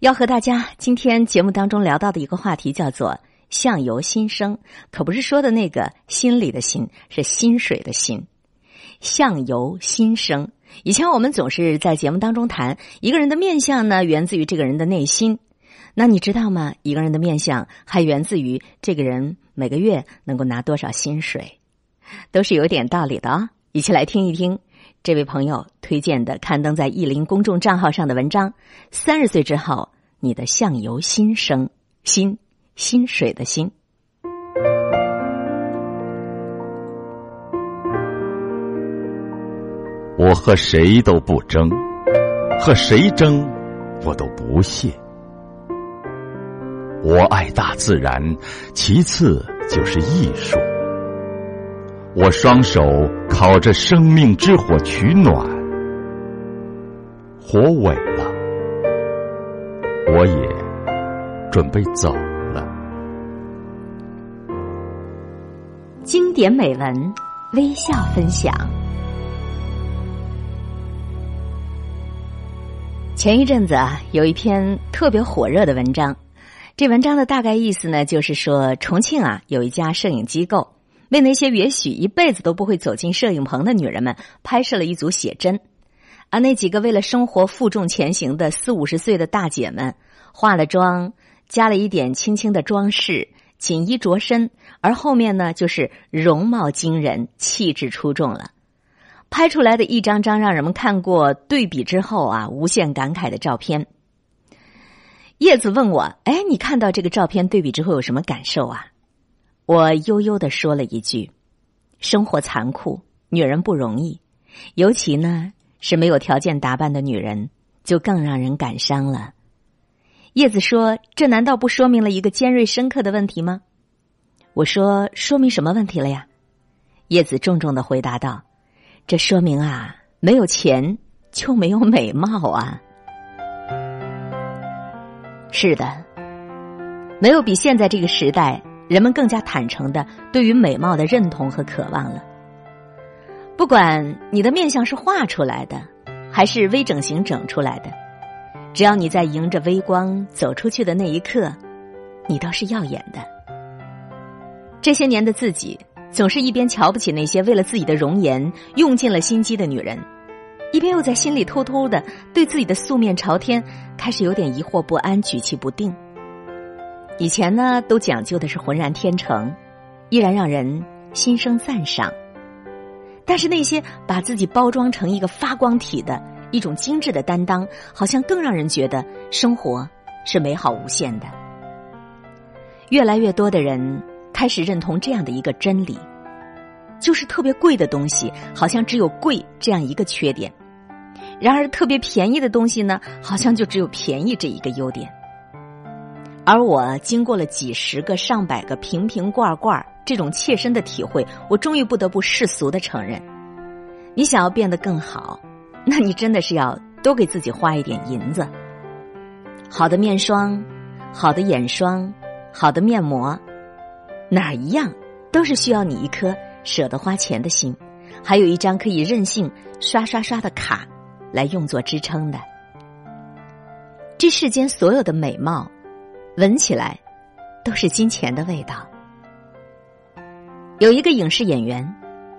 要和大家今天节目当中聊到的一个话题叫做“相由心生”，可不是说的那个心里的心，是薪水的薪。相由心生。以前我们总是在节目当中谈一个人的面相呢，源自于这个人的内心。那你知道吗？一个人的面相还源自于这个人每个月能够拿多少薪水，都是有点道理的啊！一起来听一听这位朋友推荐的刊登在意林公众账号上的文章：三十岁之后，你的相由心生，心薪水的心。我和谁都不争，和谁争，我都不屑。我爱大自然，其次就是艺术。我双手烤着生命之火取暖，火萎了，我也准备走了。经典美文，微笑分享。前一阵子啊，有一篇特别火热的文章。这文章的大概意思呢，就是说重庆啊有一家摄影机构，为那些也许一辈子都不会走进摄影棚的女人们拍摄了一组写真，而那几个为了生活负重前行的四五十岁的大姐们，化了妆，加了一点轻轻的装饰，锦衣着身，而后面呢就是容貌惊人、气质出众了，拍出来的一张张让人们看过对比之后啊无限感慨的照片。叶子问我：“哎，你看到这个照片对比之后有什么感受啊？”我悠悠的说了一句：“生活残酷，女人不容易，尤其呢是没有条件打扮的女人，就更让人感伤了。”叶子说：“这难道不说明了一个尖锐深刻的问题吗？”我说：“说明什么问题了呀？”叶子重重的回答道：“这说明啊，没有钱就没有美貌啊。”是的，没有比现在这个时代人们更加坦诚的对于美貌的认同和渴望了。不管你的面相是画出来的，还是微整形整出来的，只要你在迎着微光走出去的那一刻，你都是耀眼的。这些年的自己，总是一边瞧不起那些为了自己的容颜用尽了心机的女人。一边又在心里偷偷的对自己的素面朝天开始有点疑惑不安、举棋不定。以前呢，都讲究的是浑然天成，依然让人心生赞赏。但是那些把自己包装成一个发光体的一种精致的担当，好像更让人觉得生活是美好无限的。越来越多的人开始认同这样的一个真理，就是特别贵的东西，好像只有贵这样一个缺点。然而，特别便宜的东西呢，好像就只有便宜这一个优点。而我经过了几十个、上百个瓶瓶罐罐这种切身的体会，我终于不得不世俗的承认：你想要变得更好，那你真的是要多给自己花一点银子。好的面霜、好的眼霜、好的面膜，哪一样都是需要你一颗舍得花钱的心，还有一张可以任性刷刷刷的卡。来用作支撑的，这世间所有的美貌，闻起来都是金钱的味道。有一个影视演员，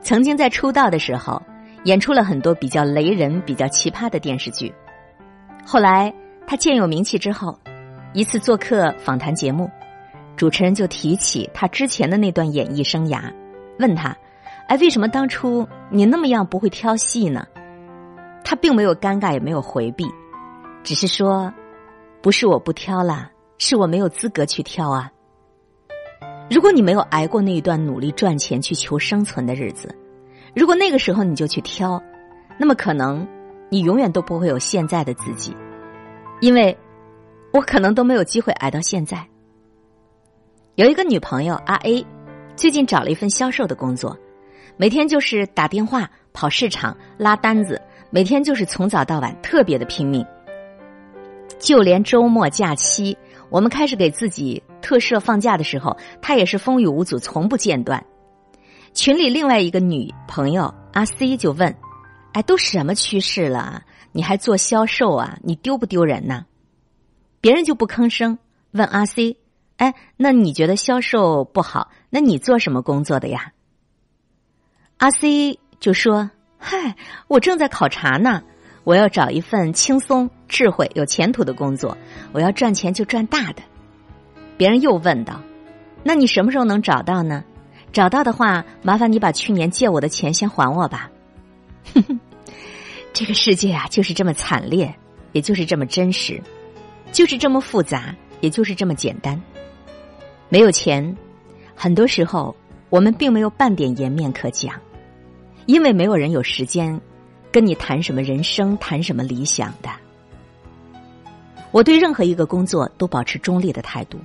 曾经在出道的时候演出了很多比较雷人、比较奇葩的电视剧。后来他渐有名气之后，一次做客访谈节目，主持人就提起他之前的那段演艺生涯，问他：“哎，为什么当初你那么样不会挑戏呢？”他并没有尴尬，也没有回避，只是说：“不是我不挑了，是我没有资格去挑啊。如果你没有挨过那一段努力赚钱去求生存的日子，如果那个时候你就去挑，那么可能你永远都不会有现在的自己，因为我可能都没有机会挨到现在。”有一个女朋友阿 A，最近找了一份销售的工作，每天就是打电话、跑市场、拉单子。每天就是从早到晚，特别的拼命。就连周末假期，我们开始给自己特设放假的时候，他也是风雨无阻，从不间断。群里另外一个女朋友阿 C 就问：“哎，都什么趋势了？你还做销售啊？你丢不丢人呢？”别人就不吭声，问阿 C：“ 哎，那你觉得销售不好？那你做什么工作的呀？”阿 C 就说：“嗨，我正在考察呢，我要找一份轻松、智慧、有前途的工作，我要赚钱就赚大的。”别人又问道：“那你什么时候能找到呢？找到的话，麻烦你把去年借我的钱先还我吧。”哼哼，这个世界啊，就是这么惨烈，也就是这么真实，就是这么复杂，也就是这么简单。没有钱，很多时候我们并没有半点颜面可讲，因为没有人有时间跟你谈什么人生，谈什么理想的。我对任何一个工作都保持中立的态度。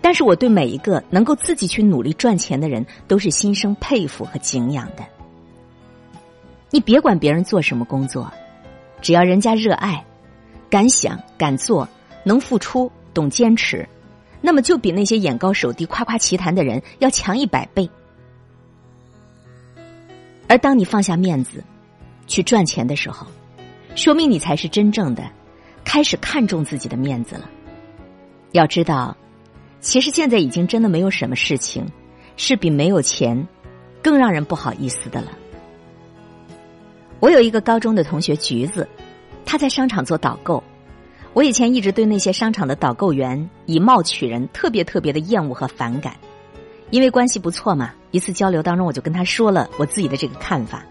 但是我对每一个能够自己去努力赚钱的人，都是心生佩服和敬仰的。你别管别人做什么工作，只要人家热爱、敢想、敢做、能付出、懂坚持，那么就比那些眼高手低、夸夸其谈的人要强一百倍。而当你放下面子去赚钱的时候，说明你才是真正的开始看重自己的面子了。要知道。其实现在已经真的没有什么事情，是比没有钱更让人不好意思的了。我有一个高中的同学橘子，他在商场做导购。我以前一直对那些商场的导购员以貌取人特别特别的厌恶和反感，因为关系不错嘛。一次交流当中，我就跟他说了我自己的这个看法。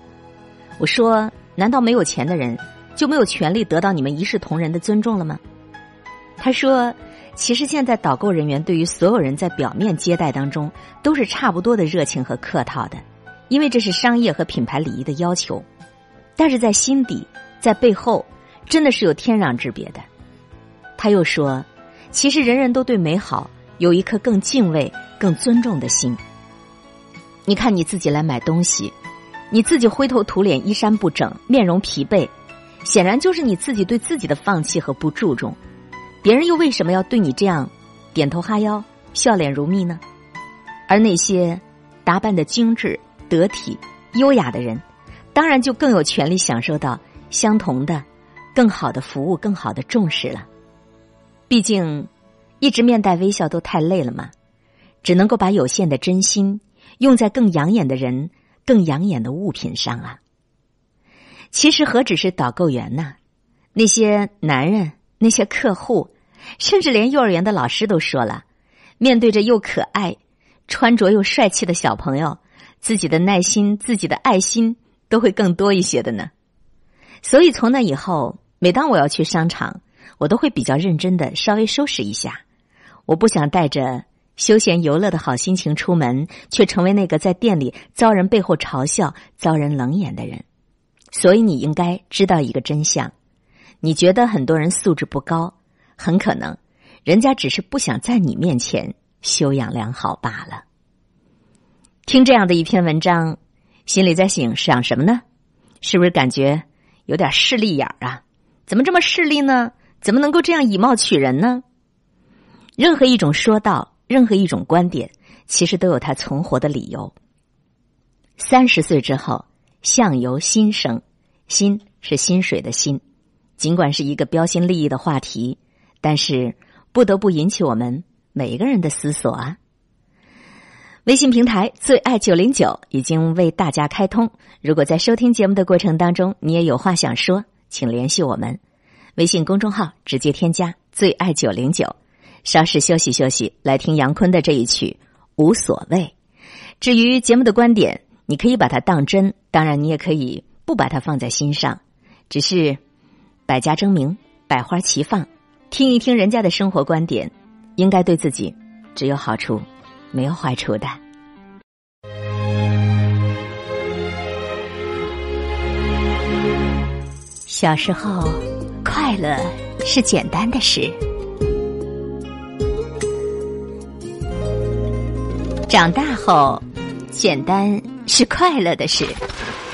我说：“难道没有钱的人就没有权利得到你们一视同仁的尊重了吗？”他说。其实现在导购人员对于所有人在表面接待当中都是差不多的热情和客套的，因为这是商业和品牌礼仪的要求。但是在心底，在背后，真的是有天壤之别的。他又说，其实人人都对美好有一颗更敬畏、更尊重的心。你看你自己来买东西，你自己灰头土脸、衣衫不整、面容疲惫，显然就是你自己对自己的放弃和不注重。别人又为什么要对你这样点头哈腰、笑脸如蜜呢？而那些打扮的精致、得体、优雅的人，当然就更有权利享受到相同的、更好的服务、更好的重视了。毕竟，一直面带微笑都太累了嘛，只能够把有限的真心用在更养眼的人、更养眼的物品上啊。其实何止是导购员呢？那些男人、那些客户。甚至连幼儿园的老师都说了，面对着又可爱、穿着又帅气的小朋友，自己的耐心、自己的爱心都会更多一些的呢。所以从那以后，每当我要去商场，我都会比较认真的稍微收拾一下。我不想带着休闲游乐的好心情出门，却成为那个在店里遭人背后嘲笑、遭人冷眼的人。所以你应该知道一个真相：你觉得很多人素质不高。很可能，人家只是不想在你面前修养良好罢了。听这样的一篇文章，心里在想想什么呢？是不是感觉有点势利眼儿啊？怎么这么势利呢？怎么能够这样以貌取人呢？任何一种说道，任何一种观点，其实都有它存活的理由。三十岁之后，相由心生，心是薪水的心，尽管是一个标新立异的话题。但是不得不引起我们每一个人的思索啊！微信平台最爱九零九已经为大家开通，如果在收听节目的过程当中你也有话想说，请联系我们。微信公众号直接添加最爱九零九，稍事休息休息，来听杨坤的这一曲无所谓。至于节目的观点，你可以把它当真，当然你也可以不把它放在心上，只是百家争鸣，百花齐放。听一听人家的生活观点，应该对自己只有好处，没有坏处的。小时候，快乐是简单的事；长大后，简单是快乐的事。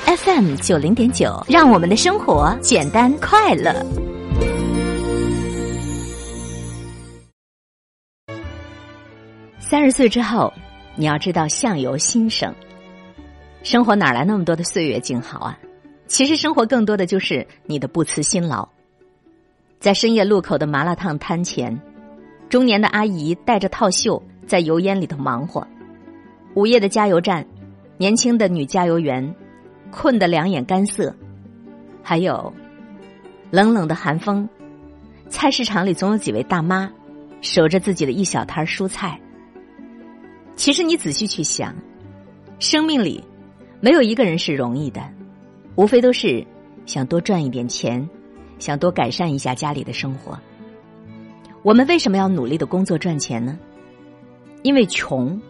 FM 九零点九，让我们的生活简单快乐。三十岁之后，你要知道相由心生。生活哪来那么多的岁月静好啊？其实生活更多的就是你的不辞辛劳。在深夜路口的麻辣烫摊前，中年的阿姨戴着套袖在油烟里头忙活；午夜的加油站，年轻的女加油员困得两眼干涩；还有冷冷的寒风，菜市场里总有几位大妈守着自己的一小摊蔬菜。其实你仔细去想，生命里没有一个人是容易的，无非都是想多赚一点钱。想多改善一下家里的生活。我们为什么要努力的工作赚钱呢？因为穷，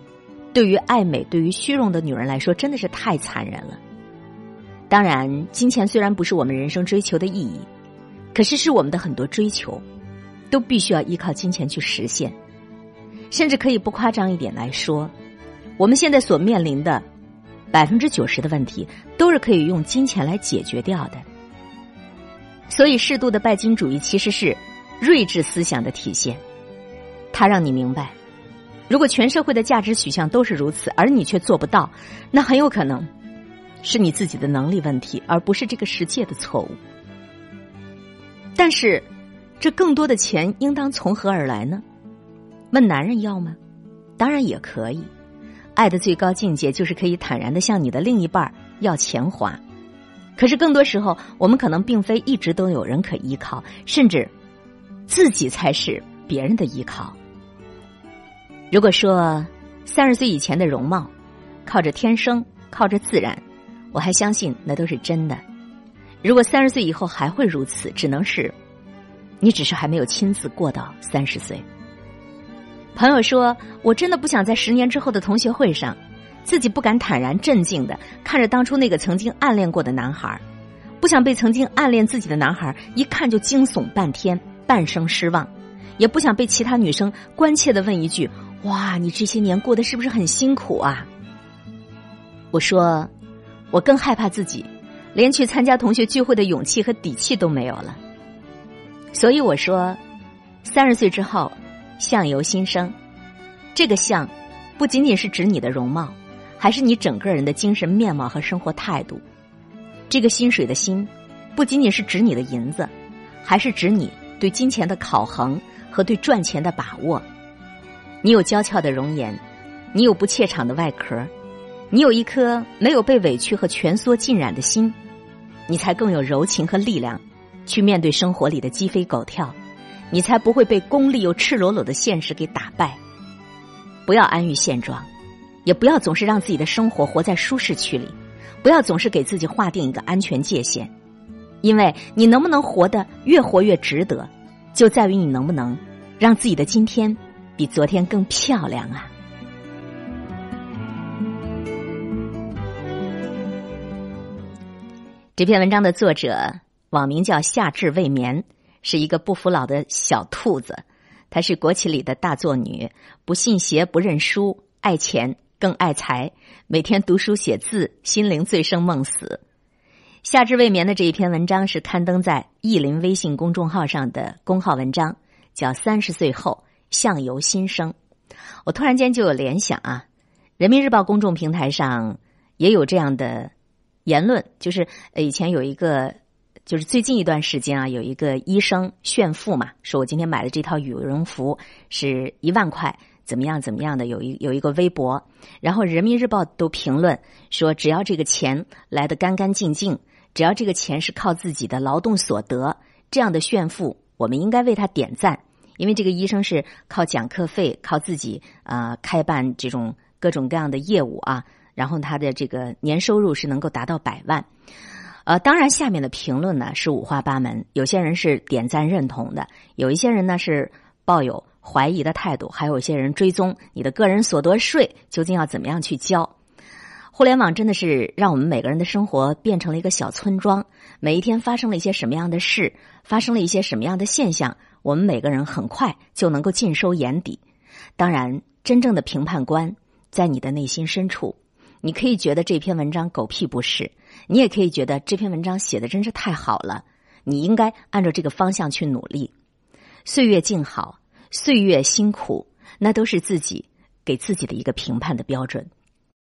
对于爱美、对于虚荣的女人来说，真的是太残忍了。当然，金钱虽然不是我们人生追求的意义，可是是我们的很多追求，都必须要依靠金钱去实现。甚至可以不夸张一点来说，我们现在所面临的百分之九十的问题，都是可以用金钱来解决掉的。所以，适度的拜金主义其实是睿智思想的体现。它让你明白，如果全社会的价值取向都是如此，而你却做不到，那很有可能是你自己的能力问题，而不是这个世界的错误。但是，这更多的钱应当从何而来呢？问男人要吗？当然也可以。爱的最高境界就是可以坦然的向你的另一半要钱花。可是，更多时候，我们可能并非一直都有人可依靠，甚至自己才是别人的依靠。如果说三十岁以前的容貌靠着天生、靠着自然，我还相信那都是真的。如果三十岁以后还会如此，只能是你只是还没有亲自过到三十岁。朋友说：“我真的不想在十年之后的同学会上。”自己不敢坦然镇静的看着当初那个曾经暗恋过的男孩，不想被曾经暗恋自己的男孩一看就惊悚半天，半生失望，也不想被其他女生关切的问一句：“哇，你这些年过得是不是很辛苦啊？”我说，我更害怕自己连去参加同学聚会的勇气和底气都没有了。所以我说，三十岁之后，相由心生，这个相不仅仅是指你的容貌。还是你整个人的精神面貌和生活态度，这个薪水的薪，不仅仅是指你的银子，还是指你对金钱的考衡和对赚钱的把握。你有娇俏的容颜，你有不怯场的外壳，你有一颗没有被委屈和蜷缩浸染的心，你才更有柔情和力量，去面对生活里的鸡飞狗跳，你才不会被功利又赤裸裸的现实给打败。不要安于现状。也不要总是让自己的生活活在舒适区里，不要总是给自己划定一个安全界限，因为你能不能活得越活越值得，就在于你能不能让自己的今天比昨天更漂亮啊！这篇文章的作者网名叫夏至未眠，是一个不服老的小兔子，她是国企里的大作女，不信邪，不认输，爱钱。更爱财，每天读书写字，心灵醉生梦死。夏至未眠的这一篇文章是刊登在意林微信公众号上的公号文章，叫《三十岁后相由心生》。我突然间就有联想啊，人民日报公众平台上也有这样的言论，就是呃以前有一个，就是最近一段时间啊，有一个医生炫富嘛，说我今天买的这套羽绒服是一万块。怎么样？怎么样的？有一有一个微博，然后人民日报都评论说，只要这个钱来的干干净净，只要这个钱是靠自己的劳动所得，这样的炫富，我们应该为他点赞。因为这个医生是靠讲课费，靠自己啊开办这种各种各样的业务啊，然后他的这个年收入是能够达到百万。呃，当然下面的评论呢是五花八门，有些人是点赞认同的，有一些人呢是抱有。怀疑的态度，还有一些人追踪你的个人所得税究竟要怎么样去交。互联网真的是让我们每个人的生活变成了一个小村庄，每一天发生了一些什么样的事，发生了一些什么样的现象，我们每个人很快就能够尽收眼底。当然，真正的评判官在你的内心深处，你可以觉得这篇文章狗屁不是，你也可以觉得这篇文章写的真是太好了，你应该按照这个方向去努力。岁月静好。岁月辛苦，那都是自己给自己的一个评判的标准。